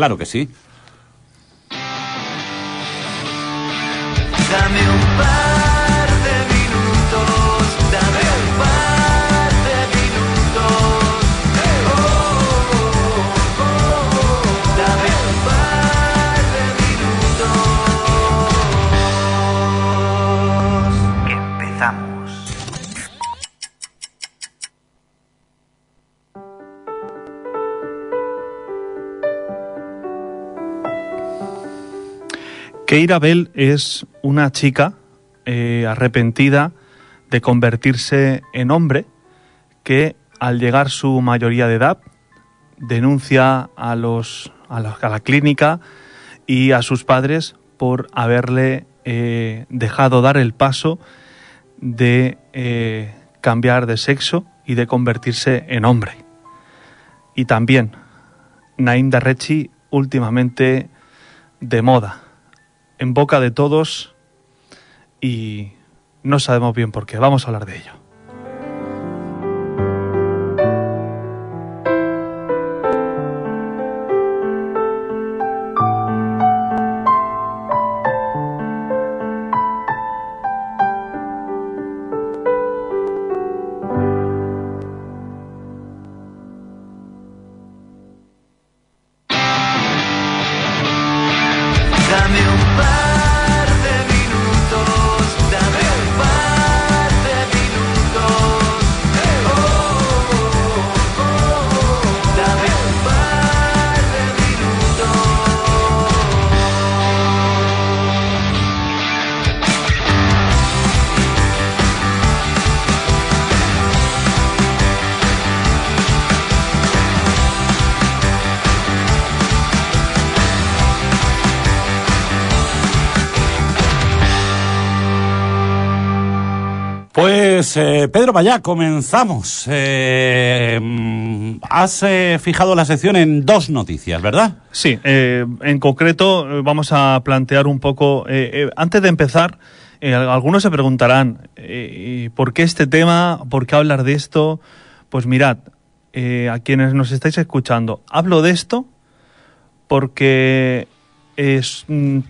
claro que sí. Dame un par Keira Bell es una chica eh, arrepentida de convertirse en hombre que al llegar su mayoría de edad denuncia a, los, a, la, clínica y a sus padres por haberle eh, dejado dar el paso de eh, cambiar de sexo y de convertirse en hombre. Y también Naim Darrechi últimamente de moda en boca de todos y no sabemos bien por qué. Vamos a hablar de ello. Pues eh, Pedro, vaya, comenzamos. Eh, has eh, fijado la sección en dos noticias, ¿verdad? Sí, en concreto vamos a plantear un poco, antes de empezar, algunos se preguntarán, ¿por qué este tema? ¿Por qué hablar de esto? Pues mirad, a quienes nos estáis escuchando, hablo de esto porque es, mm,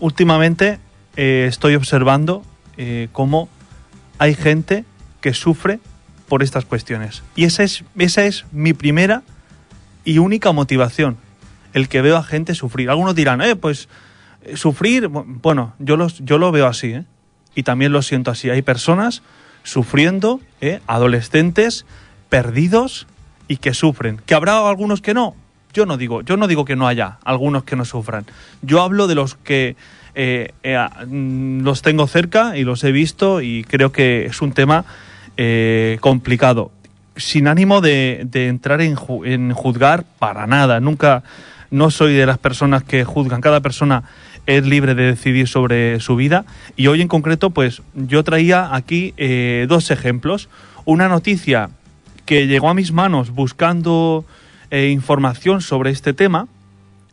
últimamente estoy observando cómo hay gente que sufre por estas cuestiones. Y esa es, esa es mi primera y única motivación, el que veo a gente sufrir. Algunos dirán, eh, pues eh, sufrir, bu- bueno, yo, los, yo lo veo así, ¿eh? y también lo siento así. Hay personas sufriendo, ¿eh? adolescentes perdidos y que sufren. ¿Que habrá algunos que no? Yo no digo, yo no digo que no haya algunos que no sufran. Yo hablo de los que eh, eh, mm, los tengo cerca y los he visto y creo que es un tema eh, complicado. Sin ánimo de, entrar en, en juzgar para nada. Nunca, no soy de las personas que juzgan. Cada persona es libre de decidir sobre su vida. Y hoy en concreto, pues yo traía aquí dos ejemplos. Una noticia que llegó a mis manos buscando información sobre este tema,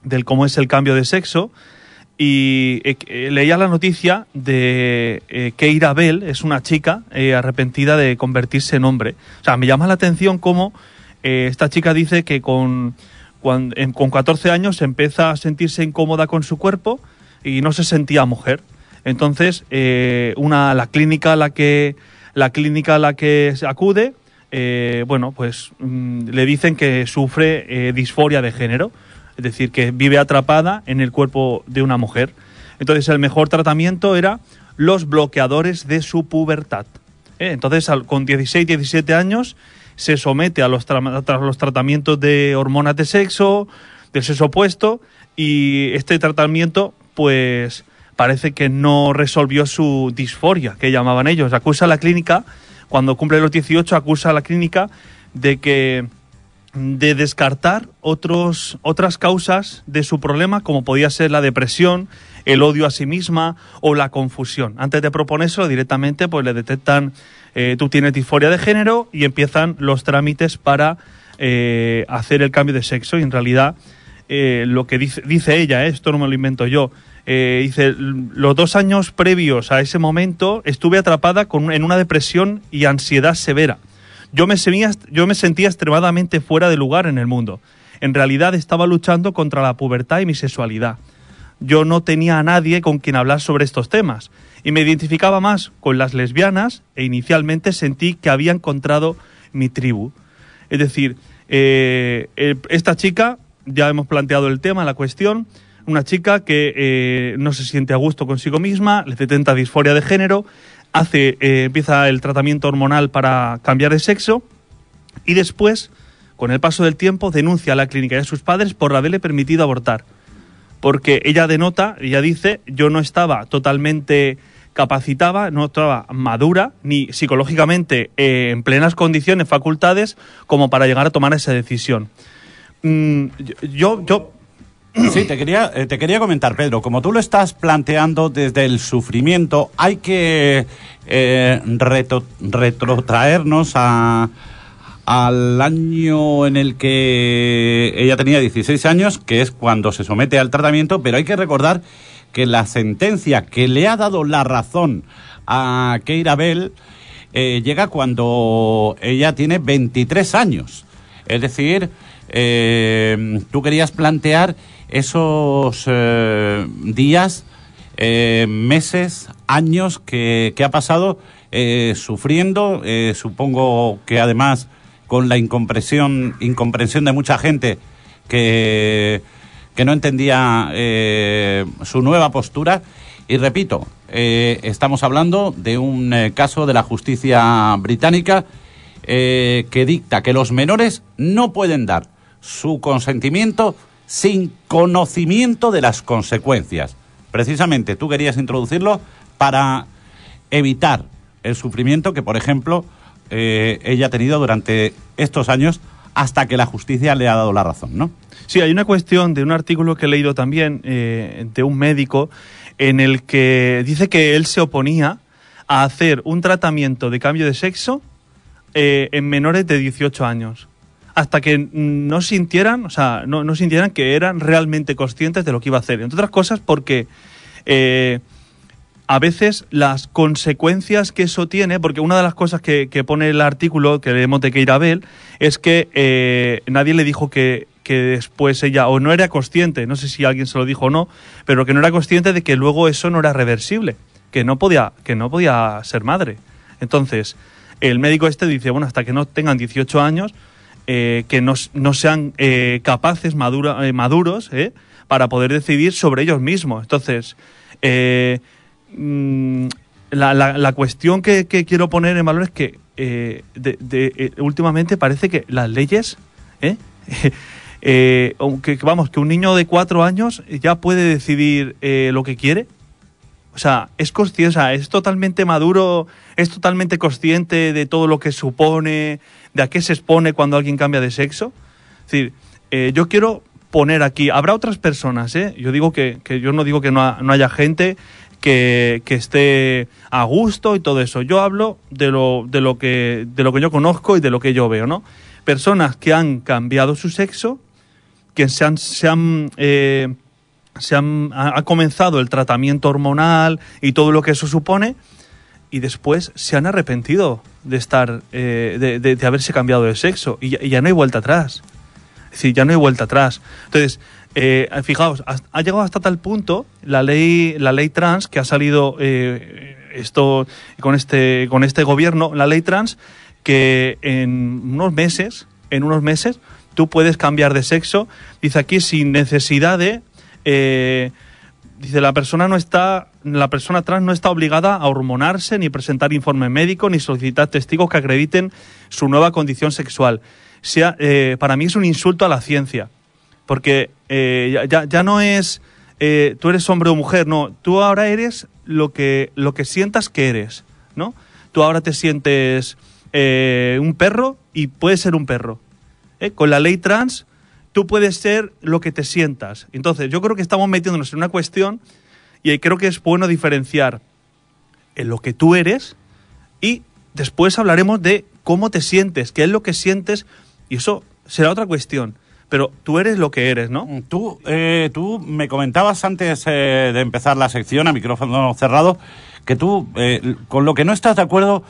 del cómo es el cambio de sexo, y eh, eh, leía la noticia de eh, Keira Bell, es una chica eh, arrepentida de convertirse en hombre. O sea, me llama la atención cómo eh, esta chica dice que con, cuan- en- con 14 años empieza a sentirse incómoda con su cuerpo y no se sentía mujer. Entonces, una, la clínica a la que, la clínica a la que acude, bueno, pues mm, le dicen que sufre disforia de género, es decir, que vive atrapada en el cuerpo de una mujer. Entonces, el mejor tratamiento era los bloqueadores de su pubertad. ¿eh? Entonces, al- con 16, 17 años, se somete a los, a los tratamientos de hormonas de sexo, del sexo opuesto, y este tratamiento, pues, parece que no resolvió su disforia, que llamaban ellos. Acusa a la clínica, cuando cumple los 18, acusa a la clínica de que de descartar otros, otras causas de su problema, como podía ser la depresión, el odio a sí misma o la confusión. Antes de proponérselo directamente, pues le detectan, eh, tú tienes disforia de género y empiezan los trámites para eh, hacer el cambio de sexo. Y en realidad, eh, lo que dice, dice ella, eh, esto no me lo invento yo, eh, dice, "L- los dos años previos a ese momento estuve atrapada con, en una depresión y ansiedad severa. Yo me, sentía, extremadamente fuera de lugar en el mundo. en realidad estaba luchando contra la pubertad y mi sexualidad. Yo no tenía a nadie con quien hablar sobre estos temas y me identificaba más con las lesbianas e inicialmente sentí que había encontrado mi tribu. Es decir, eh, esta chica, ya hemos planteado el tema, la cuestión, una chica que eh, no se siente a gusto consigo misma, le detenta disforia de género, hace, eh, empieza el tratamiento hormonal para cambiar de sexo y después, con el paso del tiempo, denuncia a la clínica y a sus padres por haberle permitido abortar. Porque ella denota, ella dice, yo no estaba totalmente capacitada, no estaba madura, ni psicológicamente eh, en plenas condiciones, facultades, como para llegar a tomar esa decisión. Mm, yo, yo, Sí, te quería, eh, te quería comentar, Pedro, como tú lo estás planteando desde el sufrimiento, hay que eh, retrotraernos a, al año en el que ella tenía 16 años, que es cuando se somete al tratamiento, pero hay que recordar que la sentencia que le ha dado la razón a Keira Bell eh, llega cuando ella tiene 23 años. Es decir, eh, tú querías plantear esos eh, días, eh, meses, años que, ha pasado eh, sufriendo, supongo que además con la incomprensión, incomprensión de mucha gente que, que no entendía su nueva postura. Y repito, estamos hablando de un caso de la justicia británica que dicta que los menores no pueden dar su consentimiento sin conocimiento de las consecuencias. Precisamente tú querías introducirlo para evitar el sufrimiento que, por ejemplo, eh, ella ha tenido durante estos años hasta que la justicia le ha dado la razón, ¿no? Sí, hay una cuestión de un artículo que he leído también eh, de un médico en el que dice que él se oponía a hacer un tratamiento de cambio de sexo eh, en menores de 18 años. Hasta que no sintieran, o sea, no, no sintieran que eran realmente conscientes de lo que iba a hacer. Entre otras cosas porque eh, a veces las consecuencias que eso tiene, porque una de las cosas que, que pone el artículo que leemos de Keira Bell es que eh, nadie le dijo que, que después ella, o no era consciente, no sé si alguien se lo dijo o no, pero que no era consciente de que luego eso no era reversible, que no podía, que no podía ser madre. Entonces, el médico este dice, bueno, hasta que no tengan 18 años, eh, que no, no sean eh, capaces, madura, eh, maduros, para poder decidir sobre ellos mismos. Entonces, mm, la, la- cuestión que, que quiero poner en valor es que últimamente parece que las leyes, ¿eh? Aunque vamos, que un niño de cuatro años ya puede decidir lo que quiere. O sea, es consciente, o sea, es totalmente maduro, es totalmente consciente de todo lo que supone, de a qué se expone cuando alguien cambia de sexo. Es decir, eh, yo quiero poner aquí, habrá otras personas, ¿eh? Yo digo que, que yo no digo que no, no haya gente que, que esté a gusto y todo eso. Yo hablo de lo, de lo que, de lo que yo conozco y de lo que yo veo, ¿no? Personas que han cambiado su sexo, que se han, se han, eh, se han ha, ha comenzado el tratamiento hormonal y todo lo que eso supone y después se han arrepentido de estar eh, de, de- haberse cambiado de sexo y ya, no hay vuelta atrás. Es decir ya no hay vuelta atrás. Entonces eh, fijaos ha llegado hasta tal punto la ley la ley trans que ha salido eh, esto con este con este gobierno la ley trans que en unos meses en unos meses tú puedes cambiar de sexo. Dice aquí sin necesidad de eh, Dice, la persona no está, la persona trans no está obligada a hormonarse, ni presentar informe médico, ni solicitar testigos que acrediten su nueva condición sexual. Sea, eh, para mí es un insulto a la ciencia, porque eh, ya- ya, no es eh, tú eres hombre o mujer, no, tú ahora eres lo que, lo que sientas que eres, ¿no? Tú ahora te sientes un perro y puedes ser un perro. Con la ley trans tú puedes ser lo que te sientas. Entonces, yo creo que estamos metiéndonos en una cuestión y creo que es bueno diferenciar en lo que tú eres y después hablaremos de cómo te sientes, qué es lo que sientes y eso será otra cuestión. Pero tú eres lo que eres, ¿no? Tú, eh, tú me comentabas antes eh, de empezar la sección a micrófono cerrado que tú eh, con lo que no estás de acuerdo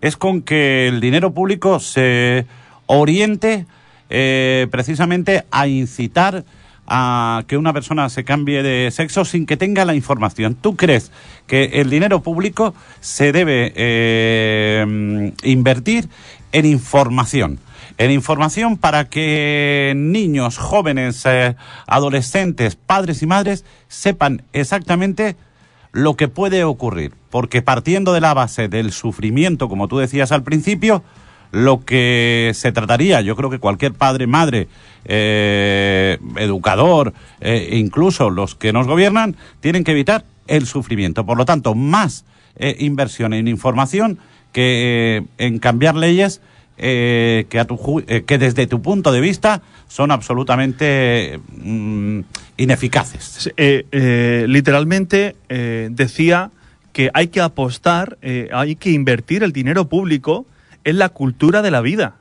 es con que el dinero público se oriente eh, precisamente a incitar a que una persona se cambie de sexo sin que tenga la información. ¿Tú crees que el dinero público se debe eh, invertir en información? En información para que niños, jóvenes, eh, adolescentes, padres y madres sepan exactamente lo que puede ocurrir. Porque partiendo de la base del sufrimiento, como tú decías al principio, lo que se trataría, yo creo que cualquier padre, madre, eh, educador, eh, incluso los que nos gobiernan, tienen que evitar el sufrimiento. Por lo tanto, más eh, inversión en información que en cambiar leyes que, a tu que desde tu punto de vista son absolutamente mm, ineficaces. Literalmente decía que hay que apostar, hay que invertir el dinero público en la cultura de la vida.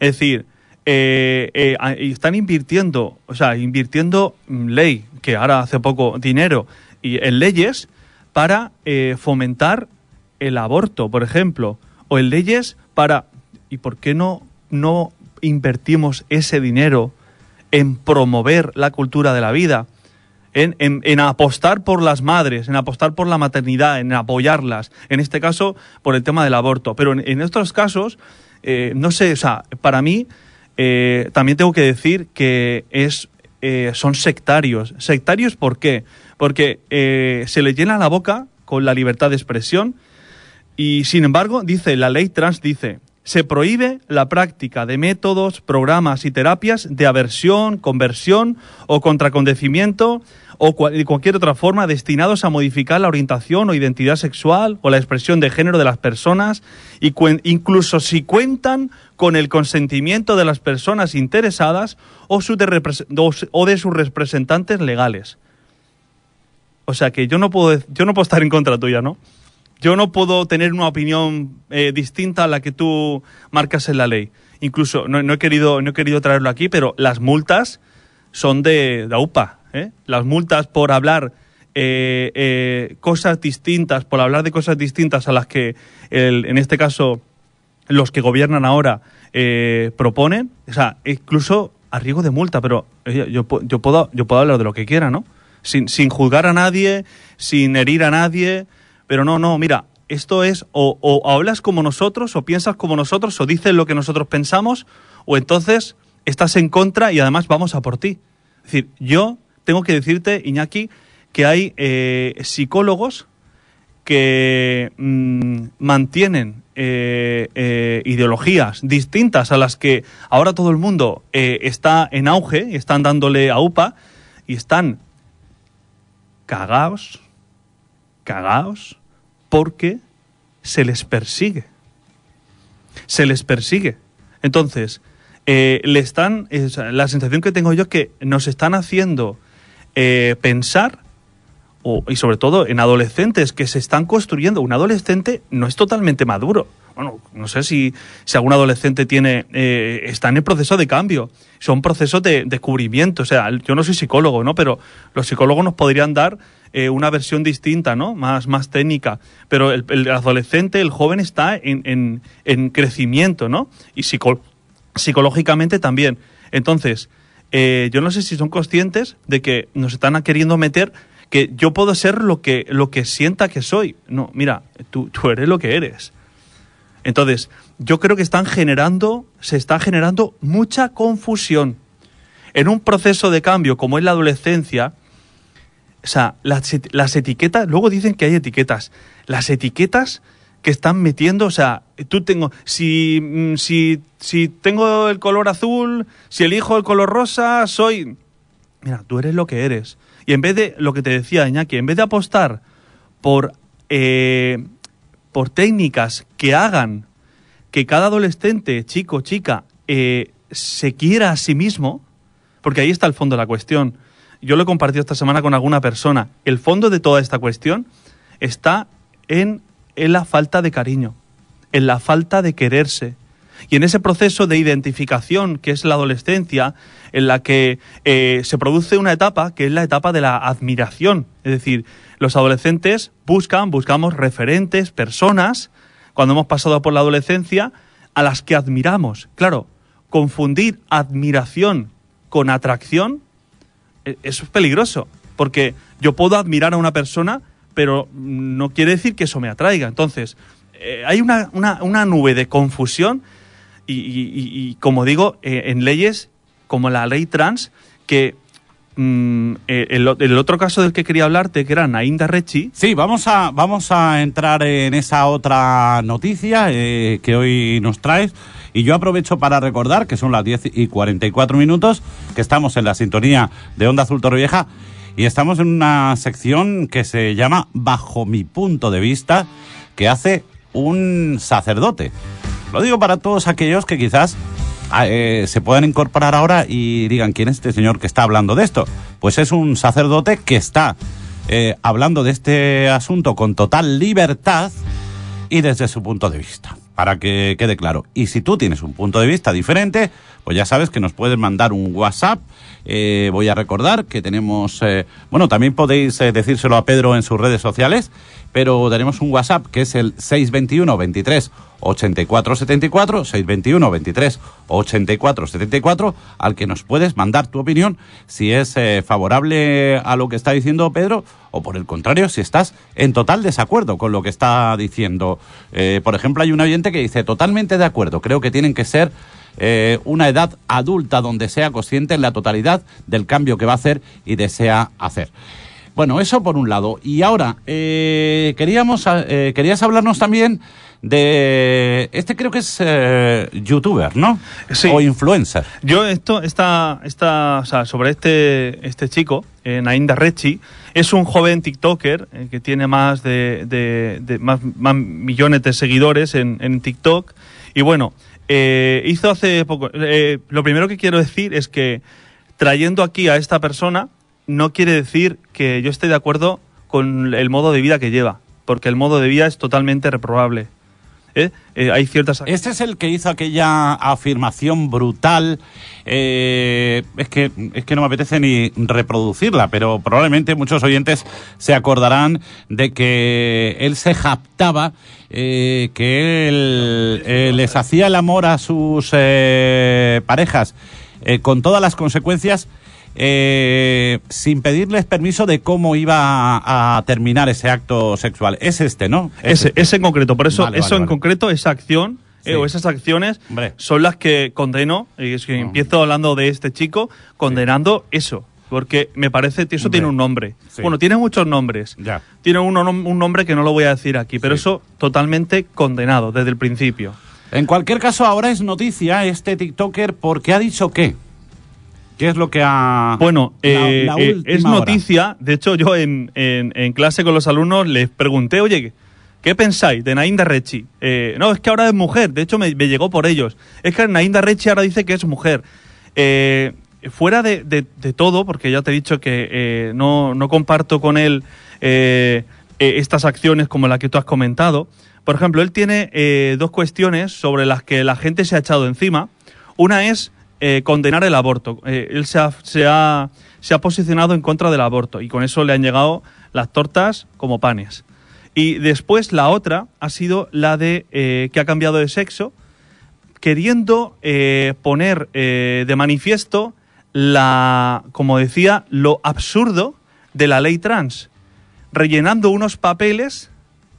Es decir, eh, eh, están invirtiendo, o sea, invirtiendo mm, ley, que ahora hace poco dinero, y en leyes para eh, fomentar el aborto, por ejemplo, o en leyes para... ¿Y por qué no, no invertimos ese dinero en promover la cultura de la vida? En, en- apostar por las madres, en apostar por la maternidad, en apoyarlas, en este caso por el tema del aborto. Pero en, en estos casos, eh, no sé, o sea, para mí eh, también tengo que decir que es, eh, son sectarios. ¿Sectarios por qué? Porque se le llena la boca con la libertad de expresión y sin embargo, dice, la ley trans dice, se prohíbe la práctica de métodos, programas y terapias de aversión, conversión o contracontecimiento o de cualquier otra forma destinados a modificar la orientación o identidad sexual o la expresión de género de las personas y incluso si cuentan con el consentimiento de las personas interesadas o, su de sus representantes legales. O sea que yo no puedo, yo no puedo estar en contra tuya, ¿no? Yo no puedo tener una opinión eh, distinta a la que tú marcas en la ley. Incluso, no, he querido, no he querido traerlo aquí, pero las multas son de, de AUPA. ¿Eh? Las multas por hablar eh, eh, cosas distintas, por hablar de cosas distintas a las que, en este caso, los que gobiernan ahora eh, proponen, o sea, incluso a riesgo de multa, pero yo, pu- yo, puedo, yo puedo hablar de lo que quiera, ¿no? Sin, sin juzgar a nadie, sin herir a nadie, pero no, no, mira, esto es o, o hablas como nosotros, o piensas como nosotros, o dices lo que nosotros pensamos, o entonces estás en contra y además vamos a por ti. Es decir, yo tengo que decirte, Iñaki, que hay eh, psicólogos que mm, mantienen eh, eh, ideologías distintas a las que ahora todo el mundo está en auge, están dándole a UPA y están cagaos, cagaos, porque se les persigue. Se les persigue. Entonces, le están, la sensación que tengo yo es que nos están haciendo eh, pensar o- y sobre todo en adolescentes que se están construyendo. Un adolescente no es totalmente maduro. Bueno, no sé si, si algún adolescente tiene eh, está en el proceso de cambio. Son procesos de descubrimiento. O sea, yo no soy psicólogo, ¿no? Pero los psicólogos nos podrían dar eh, una versión distinta, ¿no? Más, más técnica. Pero el, el adolescente, el joven está en, en- en crecimiento, ¿no? Y psico- psicológicamente también. Entonces, eh, yo no sé si son conscientes de que nos están queriendo meter que yo puedo ser lo que, lo que sienta que soy. No, mira, tú, tú eres lo que eres. Entonces, yo creo que están generando, se está generando mucha confusión. En un proceso de cambio como es la adolescencia, o sea, las, et- las etiquetas, luego dicen que hay etiquetas. Las etiquetas que están metiendo, o sea, tú tengo, si, mm, si, si tengo el color azul, si elijo el color rosa, soy... Mira, tú eres lo que eres. Y en vez de, lo que te decía Iñaki, en vez de apostar por, eh, por técnicas que hagan que cada adolescente, chico, chica, eh, se quiera a sí mismo, porque ahí está el fondo de la cuestión. Yo lo he compartido esta semana con alguna persona. El fondo de toda esta cuestión está en, en la falta de cariño, en la falta de quererse. Y en ese proceso de identificación que es la adolescencia, en la que eh, se produce una etapa que es la etapa de la admiración. Es decir, los adolescentes buscan, buscamos referentes, personas, cuando hemos pasado por la adolescencia, a las que admiramos. Claro, confundir admiración con atracción, eso es peligroso, porque yo puedo admirar a una persona, pero no quiere decir que eso me atraiga. Entonces, eh, hay una, una- nube de confusión y, como digo, eh, en leyes como la ley trans, que mm, eh, el, el otro caso del que quería hablarte, que era Nainda Rechi, Sí, vamos a, vamos a entrar en esa otra noticia que hoy nos traes. Y yo aprovecho para recordar que son las 10 y 44 minutos, que estamos en la sintonía de Onda Azul Torrevieja y estamos en una sección que se llama Bajo mi punto de vista, que hace un sacerdote. Lo digo para todos aquellos que quizás ah, eh, se puedan incorporar ahora y digan quién es este señor que está hablando de esto. Pues es un sacerdote que está eh, hablando de este asunto con total libertad y desde su punto de vista, para que quede claro. Y si tú tienes un punto de vista diferente, pues ya sabes que nos puedes mandar un WhatsApp. Eh, voy a recordar que tenemos, eh, bueno, también podéis eh, decírselo a Pedro en sus redes sociales, pero tenemos un WhatsApp que es el 621 23 84 74, 621 23 84 74, al que nos puedes mandar tu opinión si es eh, favorable a lo que está diciendo Pedro o por el contrario si estás en total desacuerdo con lo que está diciendo. Eh, por ejemplo, hay un oyente que dice totalmente de acuerdo, creo que tienen que ser eh, una edad adulta donde sea consciente en la totalidad del cambio que va a hacer y desea hacer. Bueno, eso por un lado. Y ahora, eh, queríamos, eh, querías hablarnos también de... Este creo que es eh, youtuber, ¿no? Sí. O influencer. Yo esto, esta, esta, o sea, sobre este, este chico, eh, Nainda Rechi, es un joven TikToker eh, que tiene más de, de- de- más, más millones de seguidores en, en TikTok. Y bueno, eh, hizo hace poco. eh, lo primero que quiero decir es que trayendo aquí a esta persona no quiere decir que yo esté de acuerdo con el modo de vida que lleva, porque el modo de vida es totalmente reprobable. ¿eh? Eh, hay ciertas Este es el que hizo aquella afirmación brutal. eh, es, que, es que no me apetece ni reproducirla, pero probablemente muchos oyentes se acordarán de que él se japtaba eh, que él eh, les hacía el amor a sus parejas con todas las consecuencias. Eh, sin pedirles permiso de cómo iba a, a terminar ese acto sexual. Es este, ¿no? Es Ese, este. ese en concreto. Por eso, Vale, eso vale, en vale. concreto, esa acción eh, o esas acciones Hombre. son las que condeno. Y es que Ah. empiezo hablando de este chico condenando eso. Porque me parece que eso Hombre. tiene un nombre. Sí. Bueno, tiene muchos nombres. Ya. Tiene uno- un nombre que no lo voy a decir aquí, pero eso totalmente condenado desde el principio. En cualquier caso, ahora es noticia este TikToker porque ha dicho qué. ¿Qué es lo que ha... Bueno, eh, la eh, es hora? noticia. De hecho, yo en, en- en clase con los alumnos les pregunté, oye, ¿qué pensáis de Nainda Rechi? Eh, no, es que ahora es mujer. De hecho, me, me llegó por ellos. Es que Nainda Rechi ahora dice que es mujer. Eh, fuera de, de- de todo, porque ya te he dicho que no, no comparto con él estas acciones como la que tú has comentado. Por ejemplo, él tiene dos cuestiones sobre las que la gente se ha echado encima. Una es eh, condenar el aborto. Eh, él se ha, se, ha, se ha posicionado en contra del aborto y con eso le han llegado las tortas como panes. Y después la otra ha sido la de eh, que ha cambiado de sexo, queriendo poner de manifiesto la, como decía, lo absurdo de la ley trans, rellenando unos papeles,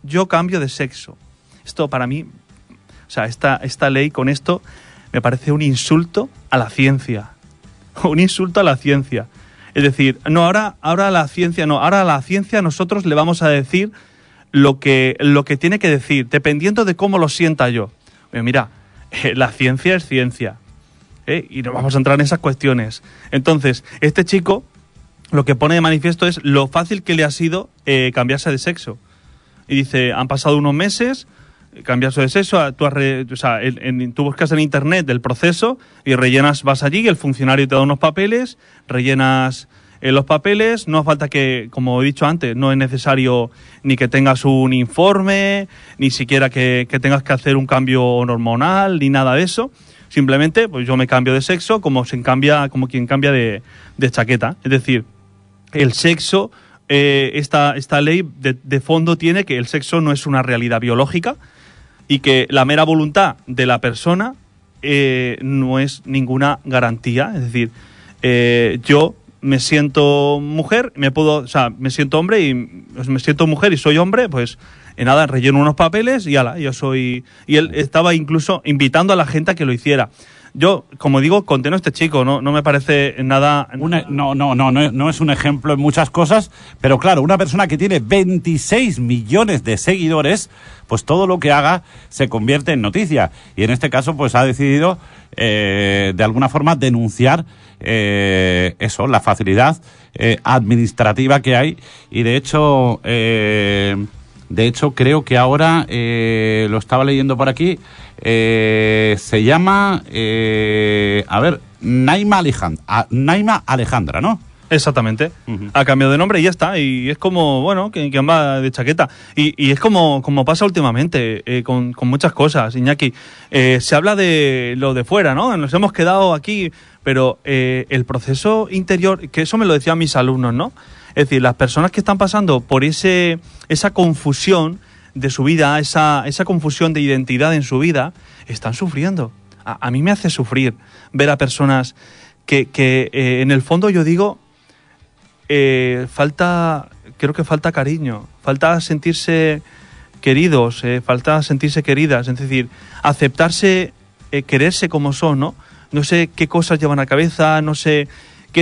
yo cambio de sexo. Esto para mí, o sea, esta, esta ley con esto me parece un insulto a la ciencia. Un insulto a la ciencia. Es decir, no, ahora, ahora la ciencia, no, ahora a la ciencia nosotros le vamos a decir lo que, lo que tiene que decir, dependiendo de cómo lo sienta yo. Oye, mira, eh, la ciencia es ciencia. ¿eh? Y no vamos a entrar en esas cuestiones. Entonces, este chico lo que pone de manifiesto es lo fácil que le ha sido eh, cambiarse de sexo. Y dice, han pasado unos meses, cambiarse de sexo, tú, has re- o sea, en- en- tú buscas en internet el proceso y rellenas, vas allí, el funcionario te da unos papeles, rellenas eh, los papeles, no hace falta que, como he dicho antes, no es necesario ni que tengas un informe, ni siquiera que, tengas que hacer un cambio hormonal, ni nada de eso. Simplemente, pues yo me cambio de sexo como, se cambia, como quien cambia de, chaqueta. Es decir, el sexo, eh, esta, esta ley de fondo tiene que el sexo no es una realidad biológica y que la mera voluntad de la persona eh, no es ninguna garantía. Es decir, eh, yo me siento mujer, me puedo, o sea, me siento hombre y pues, me siento mujer y soy hombre, pues en nada, relleno unos papeles y ala, yo soy. Y él estaba incluso invitando a la gente a que lo hiciera. Yo, como digo, condeno a este chico, no, no me parece nada. No, no, no, no, no es un ejemplo en muchas cosas, pero claro, una persona que tiene 26 millones de seguidores, pues todo lo que haga se convierte en noticia. Y en este caso, pues ha decidido, eh, de alguna forma, denunciar eh, eso, la facilidad eh, administrativa que hay. Y de hecho, eh, de hecho, creo que ahora, eh, lo estaba leyendo por aquí, eh, se llama, eh, a ver, Naima Alejandra, Naima Alejandra, ¿no? Exactamente. Ha cambiado de nombre y ya está. Y es como, bueno, que, que va de chaqueta. Y, y es como, como pasa últimamente eh, con, con muchas cosas, Iñaki. Eh, se habla de lo de fuera, ¿no? Nos hemos quedado aquí, pero eh, el proceso interior, que eso me lo decían mis alumnos, ¿no? Es decir, las personas que están pasando por ese, esa confusión de su vida, esa, esa confusión de identidad en su vida, están sufriendo. A, mí me hace sufrir ver a personas que, que eh, en el fondo yo digo, eh, falta, creo que falta cariño, falta sentirse queridos, eh, falta sentirse queridas, es decir, aceptarse, quererse como son, ¿no? No sé qué cosas llevan a cabeza, no sé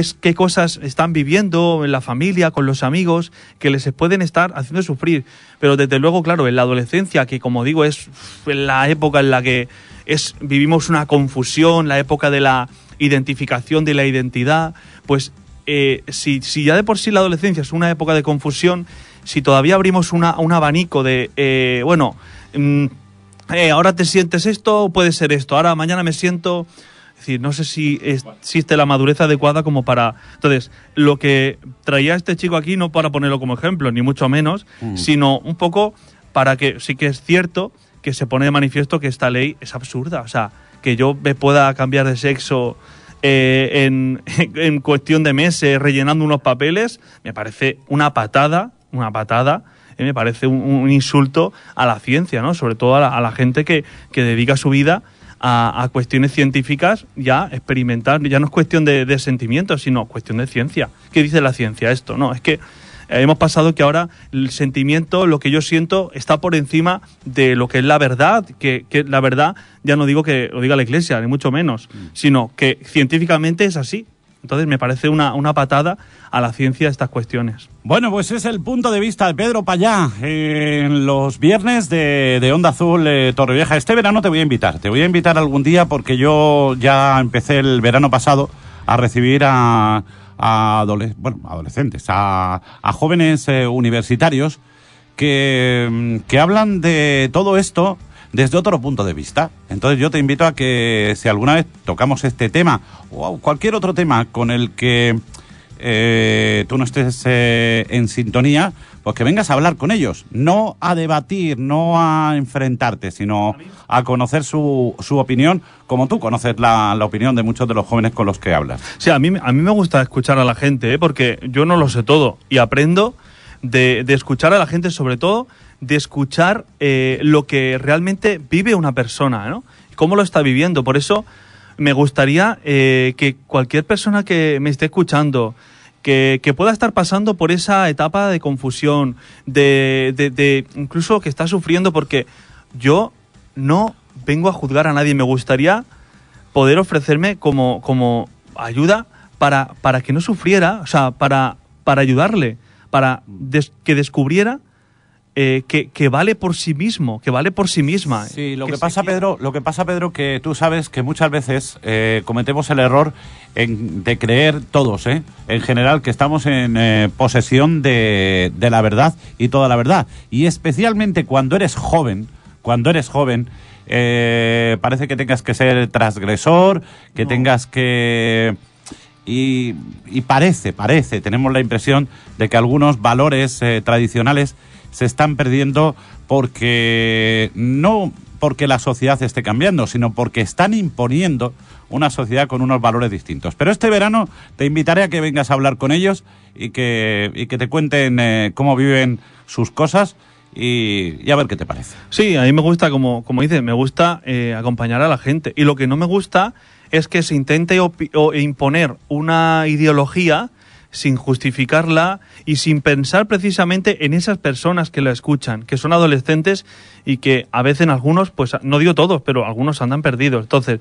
qué, cosas están viviendo en la familia, con los amigos, que les pueden estar haciendo sufrir. Pero desde luego, claro, en la adolescencia, que como digo, es la época en la que es, vivimos una confusión, la época de la identificación de la identidad, pues eh, si, si ya de por sí la adolescencia es una época de confusión, si todavía abrimos una, un abanico de, eh, bueno, mm, eh, ahora te sientes esto, puede ser esto, ahora mañana me siento... Es decir, no sé si existe la madurez adecuada como para... Entonces, lo que traía este chico aquí, no para ponerlo como ejemplo, ni mucho menos, sino un poco para que sí que es cierto que se pone de manifiesto que esta ley es absurda. O sea, que yo me pueda cambiar de sexo eh, en, en cuestión de meses rellenando unos papeles, me parece una patada, una patada, eh, me parece un, un insulto a la ciencia, ¿no? Sobre todo a la, a la gente que, que dedica su vida a, a cuestiones científicas ya experimentar, ya no es cuestión de, de sentimientos, sino cuestión de ciencia. ¿Qué dice la ciencia esto? No, es que eh, hemos pasado que ahora el sentimiento, lo que yo siento, está por encima de lo que es la verdad, que, que la verdad, ya no digo que lo diga la iglesia, ni mucho menos, sino que científicamente es así. Entonces me parece una, una patada a la ciencia estas cuestiones. Bueno, pues es el punto de vista de Pedro Payá en los viernes de, de Onda Azul eh, Torrevieja. Este verano te voy a invitar, te voy a invitar algún día porque yo ya empecé el verano pasado a recibir a, a bueno, adolescentes, a, a jóvenes eh, universitarios que, mm, que hablan de todo esto desde otro punto de vista. Entonces yo te invito a que si alguna vez tocamos este tema o cualquier otro tema con el que eh, tú no estés eh, en sintonía, pues que vengas a hablar con ellos, no a debatir, no a enfrentarte, sino a conocer su, su opinión, como tú conoces la, la opinión de muchos de los jóvenes con los que hablas. Sí, a mí, a mí me gusta escuchar a la gente, ¿eh? porque yo no lo sé todo y aprendo de, de escuchar a la gente, sobre todo de escuchar eh, lo que realmente vive una persona, ¿no? Cómo lo está viviendo. Por eso me gustaría eh, que cualquier persona que me esté escuchando, que, que pueda estar pasando por esa etapa de confusión, de, de- incluso que está sufriendo, porque yo no vengo a juzgar a nadie. Me gustaría poder ofrecerme como, como ayuda para, para que no sufriera, o sea, para, para ayudarle, para des- que descubriera eh, que, que vale por sí mismo, que vale por sí misma. Sí, lo que, pasa, quiera. Pedro, lo que pasa, Pedro, que tú sabes que muchas veces eh, cometemos el error en- de creer todos, ¿eh? en general, que estamos en eh, posesión de, de la verdad y toda la verdad. Y especialmente cuando eres joven, cuando eres joven, eh, parece que tengas que ser transgresor, que No. tengas que y, y parece, parece, tenemos la impresión de que algunos valores eh, tradicionales se están perdiendo porque no porque la sociedad esté cambiando, sino porque están imponiendo una sociedad con unos valores distintos. Pero este verano te invitaré a que vengas a hablar con ellos y que, y que te cuenten eh, cómo viven sus cosas y, y a ver qué te parece. Sí, a mí me gusta, como, como dice, me gusta eh, acompañar a la gente. Y lo que no me gusta es que se intente imponer una ideología sin justificarla y sin pensar precisamente en esas personas que la escuchan, que son adolescentes y que a veces algunos, pues no digo todos, pero algunos andan perdidos. Entonces,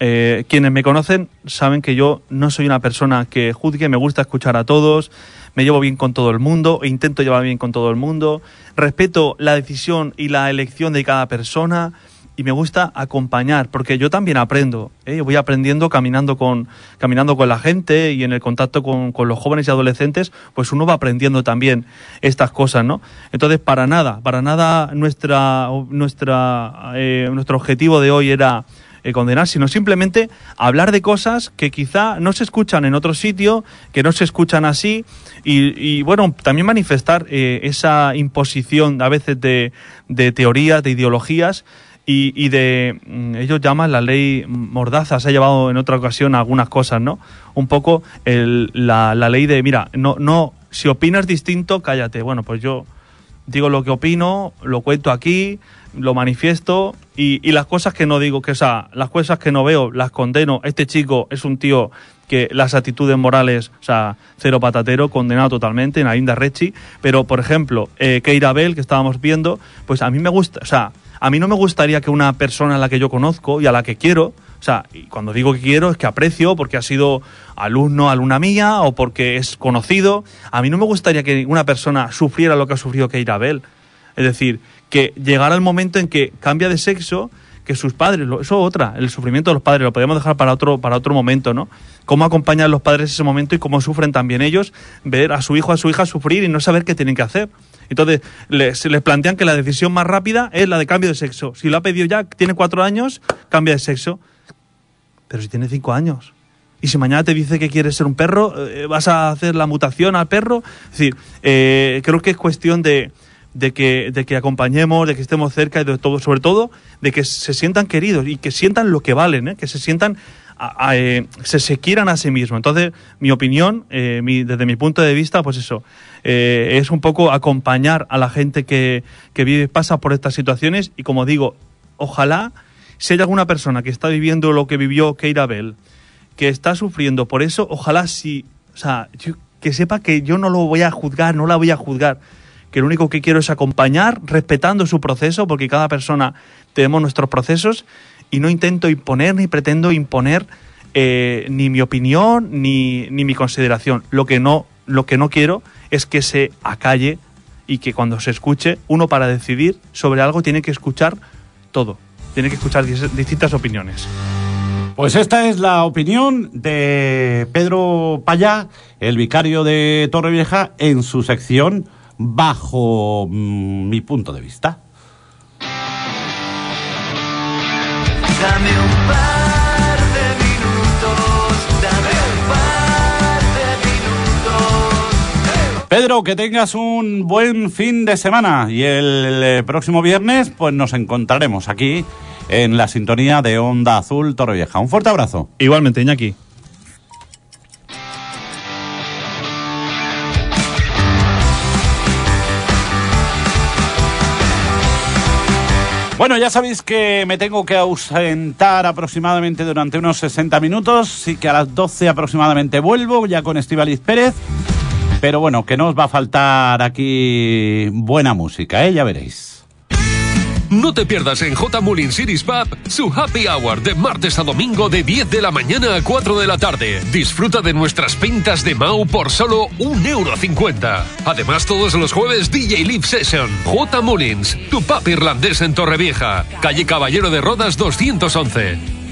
eh, quienes me conocen saben que yo no soy una persona que juzgue, me gusta escuchar a todos, me llevo bien con todo el mundo, e intento llevar bien con todo el mundo, respeto la decisión y la elección de cada persona y me gusta acompañar, porque yo también aprendo, ¿eh? voy aprendiendo caminando con, caminando con la gente y en el contacto con, con los jóvenes y adolescentes, pues uno va aprendiendo también estas cosas, ¿no? Entonces, para nada, para nada nuestra, nuestra, eh, nuestro objetivo de hoy era eh, condenar, sino simplemente hablar de cosas que quizá no se escuchan en otro sitio, que no se escuchan así, y, y, bueno, también manifestar eh, esa imposición a veces de, de teorías, de ideologías, y, de, mm, ellos llaman la ley Mordaza, se ha llevado en otra ocasión algunas cosas, ¿no? Un poco el- la, la ley de, mira, no, no, si opinas distinto, cállate. Bueno, pues yo digo lo que opino, lo cuento aquí, lo manifiesto y, y las cosas que no digo, que o sea, las cosas que no veo, las condeno. Este chico es un tío que las actitudes morales, o sea, cero patatero, condenado totalmente, en Ainda Rechi. Pero, por ejemplo, eh, Keira Bell, que estábamos viendo, pues a mí me gusta, o sea, a mí no me gustaría que una persona a la que yo conozco y a la que quiero, o sea, y cuando digo que quiero es que aprecio porque ha sido alumno, alumna mía o porque es conocido. A mí no me gustaría que una persona sufriera lo que ha sufrido Keira Bell. Es decir, que llegara el momento en que cambia de sexo, que sus padres, eso otra, el sufrimiento de los padres, lo podemos dejar para otro, para otro momento, ¿no? Cómo acompañan los padres ese momento y cómo sufren también ellos, ver a su hijo, a su hija sufrir y no saber qué tienen que hacer. Entonces, les, les plantean que la decisión más rápida es la de cambio de sexo. Si lo ha pedido ya, tiene cuatro años, cambia de sexo. Pero si tiene cinco años. Y si mañana te dice que quieres ser un perro, eh, vas a hacer la mutación al perro. Es decir, eh, creo que es cuestión de, de que, de que acompañemos, de que estemos cerca y de todo, sobre todo, de que se sientan queridos y que sientan lo que valen, ¿eh? que se sientan, a- eh, se, se quieran a sí mismos. Entonces, mi opinión, eh, desde mi punto de vista, pues eso, es un poco acompañar a la gente que, que vive, pasa por estas situaciones y como digo, ojalá si hay alguna persona que está viviendo lo que vivió Keira Bell, que está sufriendo por eso, ojalá si, o sea, que sepa que yo no lo voy a juzgar, no la voy a juzgar, que lo único que quiero es acompañar, respetando su proceso, porque cada persona tenemos nuestros procesos y no intento imponer ni pretendo imponer eh, ni mi opinión ni, ni mi consideración. Lo que no, lo que no quiero es que se acalle y que cuando se escuche, uno para decidir sobre algo tiene que escuchar todo, tiene que escuchar dis- distintas opiniones. Pues esta es la opinión de Pedro Payá, el vicario de Torrevieja, en su sección Bajo mm, mi punto de vista. Dame un par de minutos, dame un par de minutos. Pedro, que tengas un buen fin de semana y el, eh, próximo viernes pues nos encontraremos aquí en la sintonía de Onda Azul Torrevieja. Un fuerte abrazo. Igualmente, Iñaki. Bueno, ya sabéis que me tengo que ausentar aproximadamente durante unos 60 minutos y que a las 12 aproximadamente vuelvo ya con Estivaliz Pérez. Pero bueno, que no os va a faltar aquí buena música, ¿eh? Ya veréis. No te pierdas en J. Mullin Cities Pub su happy hour de martes a domingo de 10 de la mañana a 4 de la tarde. Disfruta de nuestras pintas de Mau por solo un euro. cincuenta. Además, todos los jueves DJ Live Session. J. Mullins, tu pub irlandés en Torrevieja. Calle Caballero de Rodas 211.